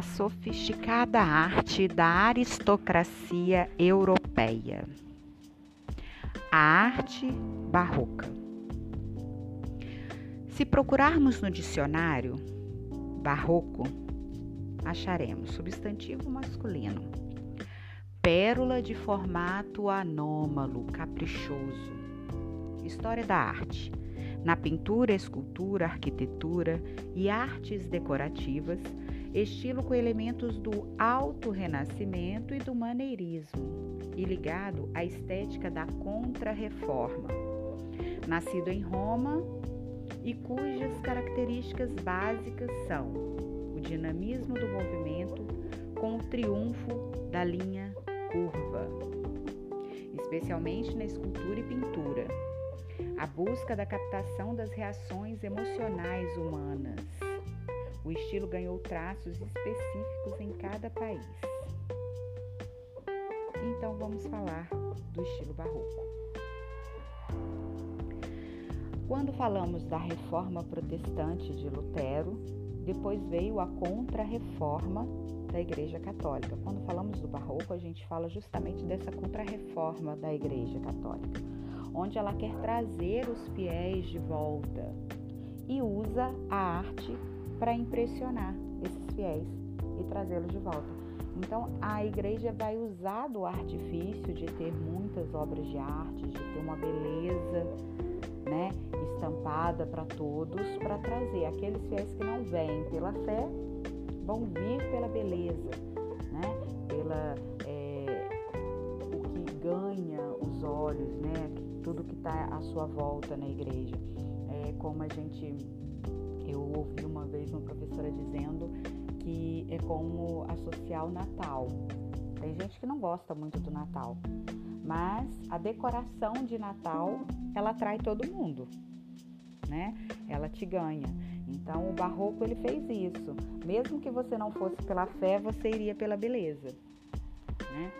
a sofisticada arte da aristocracia europeia. A arte barroca. Se procurarmos no dicionário barroco, acharemos substantivo masculino, pérola de formato anômalo, caprichoso, história da arte na pintura, escultura, arquitetura e artes decorativas, estilo com elementos do alto renascimento e do maneirismo, e ligado à estética da contra-reforma. Nascido em Roma e cujas características básicas são o dinamismo do movimento com o triunfo da linha curva, especialmente na escultura e pintura a busca da captação das reações emocionais humanas. O estilo ganhou traços específicos em cada país. Então vamos falar do estilo barroco. Quando falamos da reforma protestante de Lutero, depois veio a contra-reforma da Igreja Católica. Quando falamos do barroco, a gente fala justamente dessa contra-reforma da Igreja Católica onde ela quer trazer os fiéis de volta e usa a arte para impressionar esses fiéis e trazê-los de volta. Então, a igreja vai usar do artifício de ter muitas obras de arte, de ter uma beleza, né, estampada para todos, para trazer aqueles fiéis que não vêm pela fé, vão vir pela beleza, né, pela é, o que ganha os olhos, né, tudo que está à sua volta na igreja. É como a gente, eu ouvi uma vez uma professora dizendo que é como associar o Natal. Tem gente que não gosta muito do Natal, mas a decoração de Natal ela atrai todo mundo, né? Ela te ganha. Então o barroco ele fez isso. Mesmo que você não fosse pela fé, você iria pela beleza, né?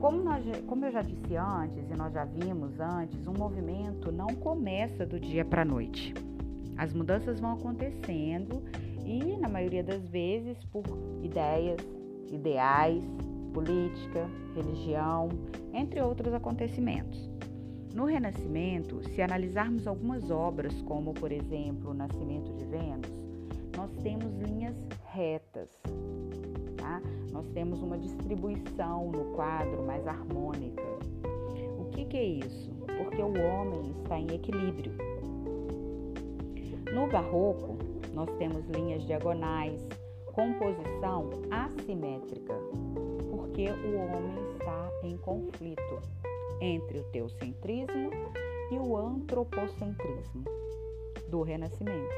Como, nós, como eu já disse antes e nós já vimos antes, um movimento não começa do dia para a noite. As mudanças vão acontecendo e, na maioria das vezes, por ideias, ideais, política, religião, entre outros acontecimentos. No Renascimento, se analisarmos algumas obras, como por exemplo o Nascimento de Vênus, nós temos linhas retas, tá? Nós temos uma distribuição no quadro mais harmônica. O que, que é isso? Porque o homem está em equilíbrio. No barroco, nós temos linhas diagonais, composição assimétrica, porque o homem está em conflito entre o teocentrismo e o antropocentrismo do Renascimento.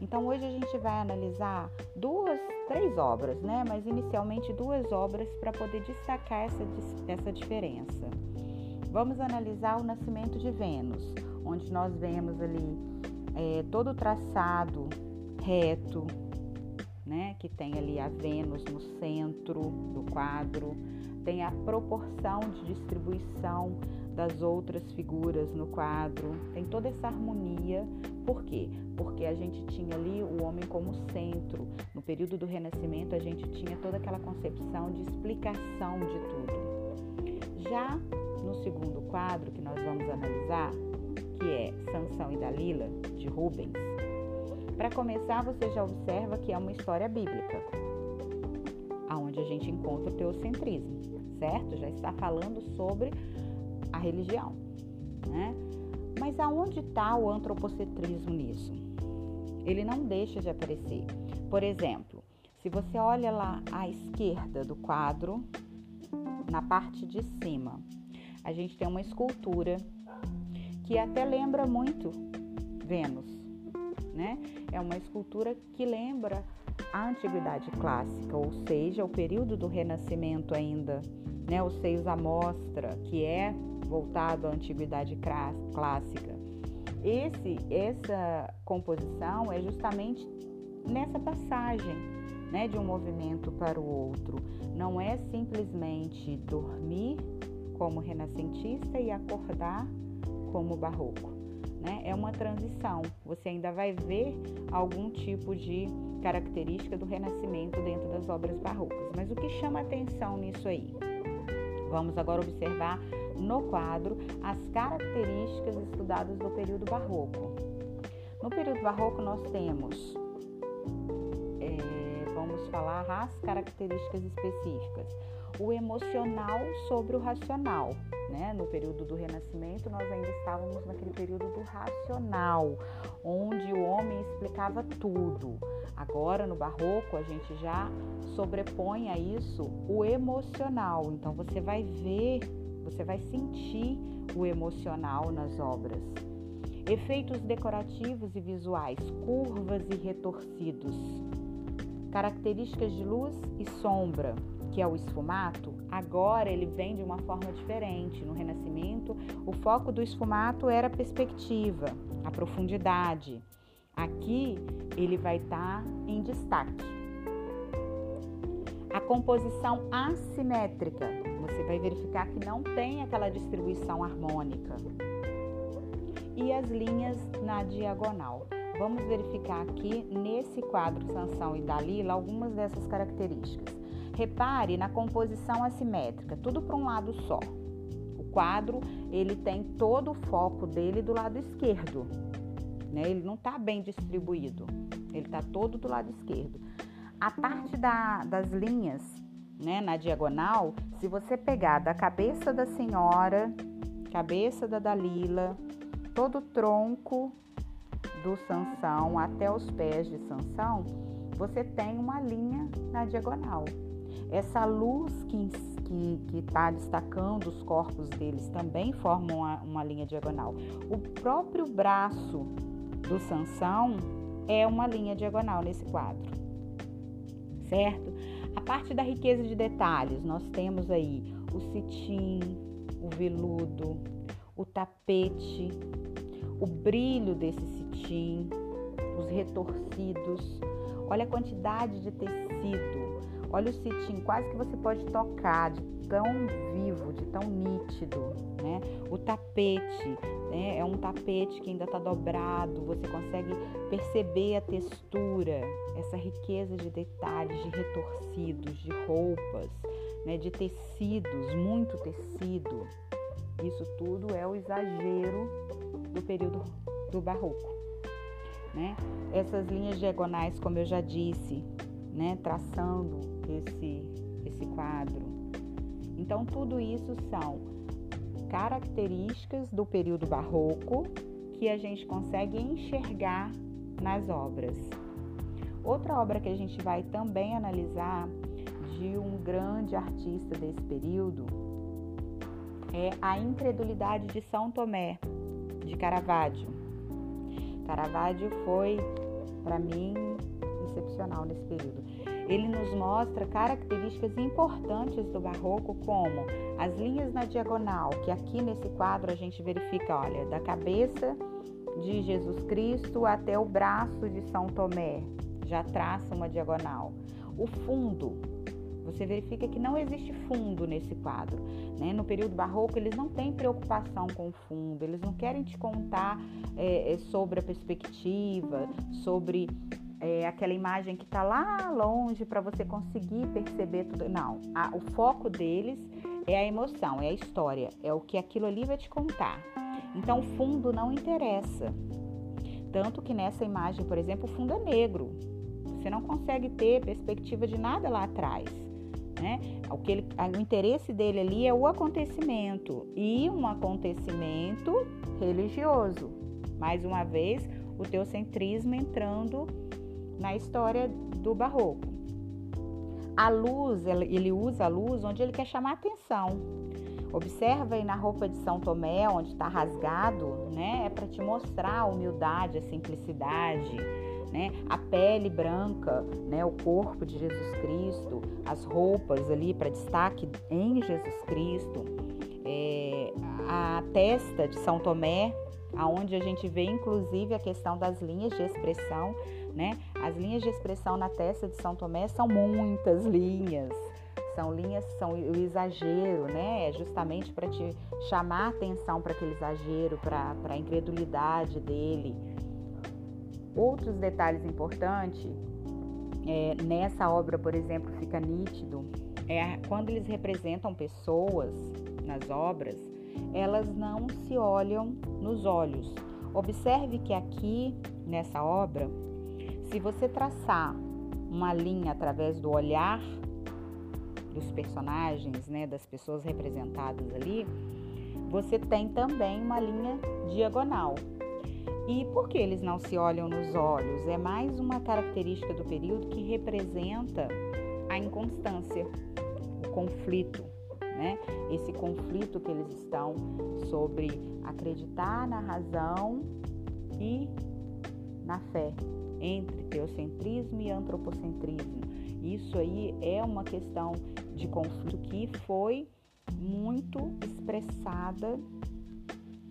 Então hoje a gente vai analisar duas, três obras, né? Mas inicialmente duas obras para poder destacar essa, essa diferença. Vamos analisar o nascimento de Vênus, onde nós vemos ali é, todo o traçado reto, né? Que tem ali a Vênus no centro do quadro, tem a proporção de distribuição das outras figuras no quadro, tem toda essa harmonia. Por quê? Porque a gente tinha ali o homem como centro. No período do Renascimento, a gente tinha toda aquela concepção de explicação de tudo. Já no segundo quadro que nós vamos analisar, que é Sansão e Dalila, de Rubens, para começar, você já observa que é uma história bíblica, aonde a gente encontra o teocentrismo, certo? Já está falando sobre a religião, né? Mas aonde está o antropocentrismo nisso? Ele não deixa de aparecer. Por exemplo, se você olha lá à esquerda do quadro, na parte de cima, a gente tem uma escultura que até lembra muito Vênus, né? É uma escultura que lembra a antiguidade clássica, ou seja, o período do Renascimento ainda, né? Os seios à mostra, que é voltado à antiguidade clássica. Esse, essa composição é justamente nessa passagem né, de um movimento para o outro. Não é simplesmente dormir como renascentista e acordar como barroco. né? É uma transição. Você ainda vai ver algum tipo de característica do renascimento dentro das obras barrocas. Mas o que chama atenção nisso aí? Vamos agora observar no quadro as características estudadas do período barroco. No período barroco nós temos, é, vamos falar as características específicas o emocional sobre o racional. Né? No período do Renascimento, nós ainda estávamos naquele período do racional, onde o homem explicava tudo. Agora, no Barroco, a gente já sobrepõe a isso o emocional. Então, você vai ver, você vai sentir o emocional nas obras. Efeitos decorativos e visuais, curvas e retorcidos. Características de luz e sombra, que é o esfumato, agora ele vem de uma forma diferente. No Renascimento, o foco do esfumato era a perspectiva, a profundidade. Aqui ele vai estar tá em destaque. A composição assimétrica, você vai verificar que não tem aquela distribuição harmônica. E as linhas na diagonal. Vamos verificar aqui nesse quadro Sansão e Dalila algumas dessas características. Repare na composição assimétrica, tudo para um lado só. O quadro, ele tem todo o foco dele do lado esquerdo, né? Ele não está bem distribuído, ele está todo do lado esquerdo. A parte da, das linhas, né, na diagonal, se você pegar da cabeça da senhora, cabeça da Dalila, todo o tronco do Sansão até os pés de Sansão, você tem uma linha na diagonal. Essa luz que está destacando os corpos deles também forma uma, uma linha diagonal. O próprio braço do Sansão é uma linha diagonal nesse quadro, certo? A parte da riqueza de detalhes, nós temos aí o cetim, o veludo, o tapete, o brilho desse cetim, os retorcidos. Olha a quantidade de tecido, Olha o cetim, quase que você pode tocar, de tão vivo, de tão nítido, né? O tapete, né? É um tapete que ainda está dobrado, você consegue perceber a textura, essa riqueza de detalhes, de retorcidos, de roupas, né? De tecidos, muito tecido. Isso tudo é o exagero do período do barroco, né? Essas linhas diagonais, como eu já disse, né, traçando esse, esse quadro. Então, tudo isso são características do período barroco que a gente consegue enxergar nas obras. Outra obra que a gente vai também analisar de um grande artista desse período é A Incredulidade de São Tomé, de Caravaggio. Caravaggio foi, para mim, excepcional nesse período. Ele nos mostra características importantes do barroco, como as linhas na diagonal, que aqui nesse quadro a gente verifica, olha, da cabeça de Jesus Cristo até o braço de São Tomé, já traça uma diagonal. O fundo, você verifica que não existe fundo nesse quadro. Né? No período barroco, eles não têm preocupação com o fundo, eles não querem te contar é, sobre a perspectiva, sobre é, aquela imagem que está lá longe para você conseguir perceber tudo. Não, a, o foco deles é a emoção, é a história, é o que aquilo ali vai te contar. Então, o fundo não interessa. Tanto que nessa imagem, por exemplo, o fundo é negro. Você não consegue ter perspectiva de nada lá atrás. Né? O, que ele, o interesse dele ali é o acontecimento e um acontecimento religioso. Mais uma vez, o teocentrismo entrando na história do barroco. A luz, ele usa a luz onde ele quer chamar atenção. Observa aí na roupa de São Tomé, onde está rasgado, né? É para te mostrar a humildade, a simplicidade, né? A pele branca, né? O corpo de Jesus Cristo, as roupas ali para destaque em Jesus Cristo, é, a testa de São Tomé, aonde a gente vê inclusive a questão das linhas de expressão né? As linhas de expressão na testa de São Tomé são muitas linhas, São linhas, são o exagero, né? É justamente para te chamar a atenção para aquele exagero, para a incredulidade dele. Outros detalhes importantes, é, nessa obra, por exemplo, fica nítido, é quando eles representam pessoas nas obras, elas não se olham nos olhos. Observe que aqui nessa obra, se você traçar uma linha através do olhar dos personagens, né, das pessoas representadas ali, você tem também uma linha diagonal. E por que eles não se olham nos olhos? É mais uma característica do período que representa a inconstância, o conflito, né? Esse conflito que eles estão sobre acreditar na razão e na fé, entre teocentrismo e antropocentrismo. Isso aí é uma questão de conflito que foi muito expressada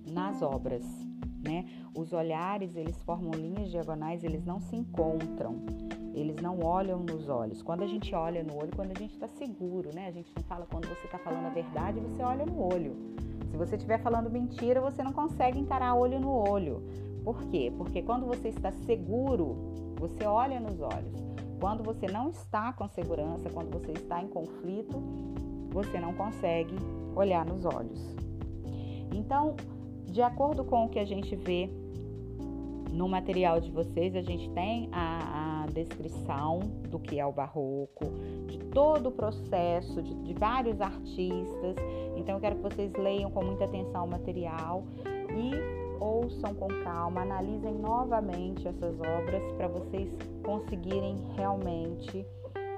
nas obras, né? Os olhares, eles formam linhas diagonais, eles não se encontram, eles não olham nos olhos. Quando a gente olha no olho, quando a gente está seguro, né? A gente não fala quando você está falando a verdade, você olha no olho. Se você estiver falando mentira, você não consegue encarar olho no olho. Por quê? Porque quando você está seguro, você olha nos olhos. Quando você não está com segurança, quando você está em conflito, você não consegue olhar nos olhos. Então, de acordo com o que a gente vê no material de vocês, a gente tem a, a descrição do que é o barroco, de todo o processo, de, de vários artistas. Então, eu quero que vocês leiam com muita atenção o material e ouçam com calma, analisem novamente essas obras para vocês conseguirem realmente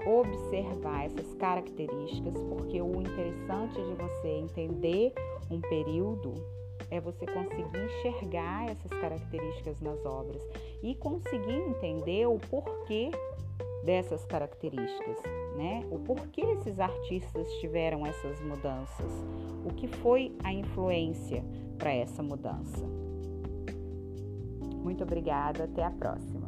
observar essas características, porque o interessante de você entender um período é você conseguir enxergar essas características nas obras e conseguir entender o porquê dessas características, né? O porquê esses artistas tiveram essas mudanças, o que foi a influência para essa mudança. Muito obrigada, até a próxima.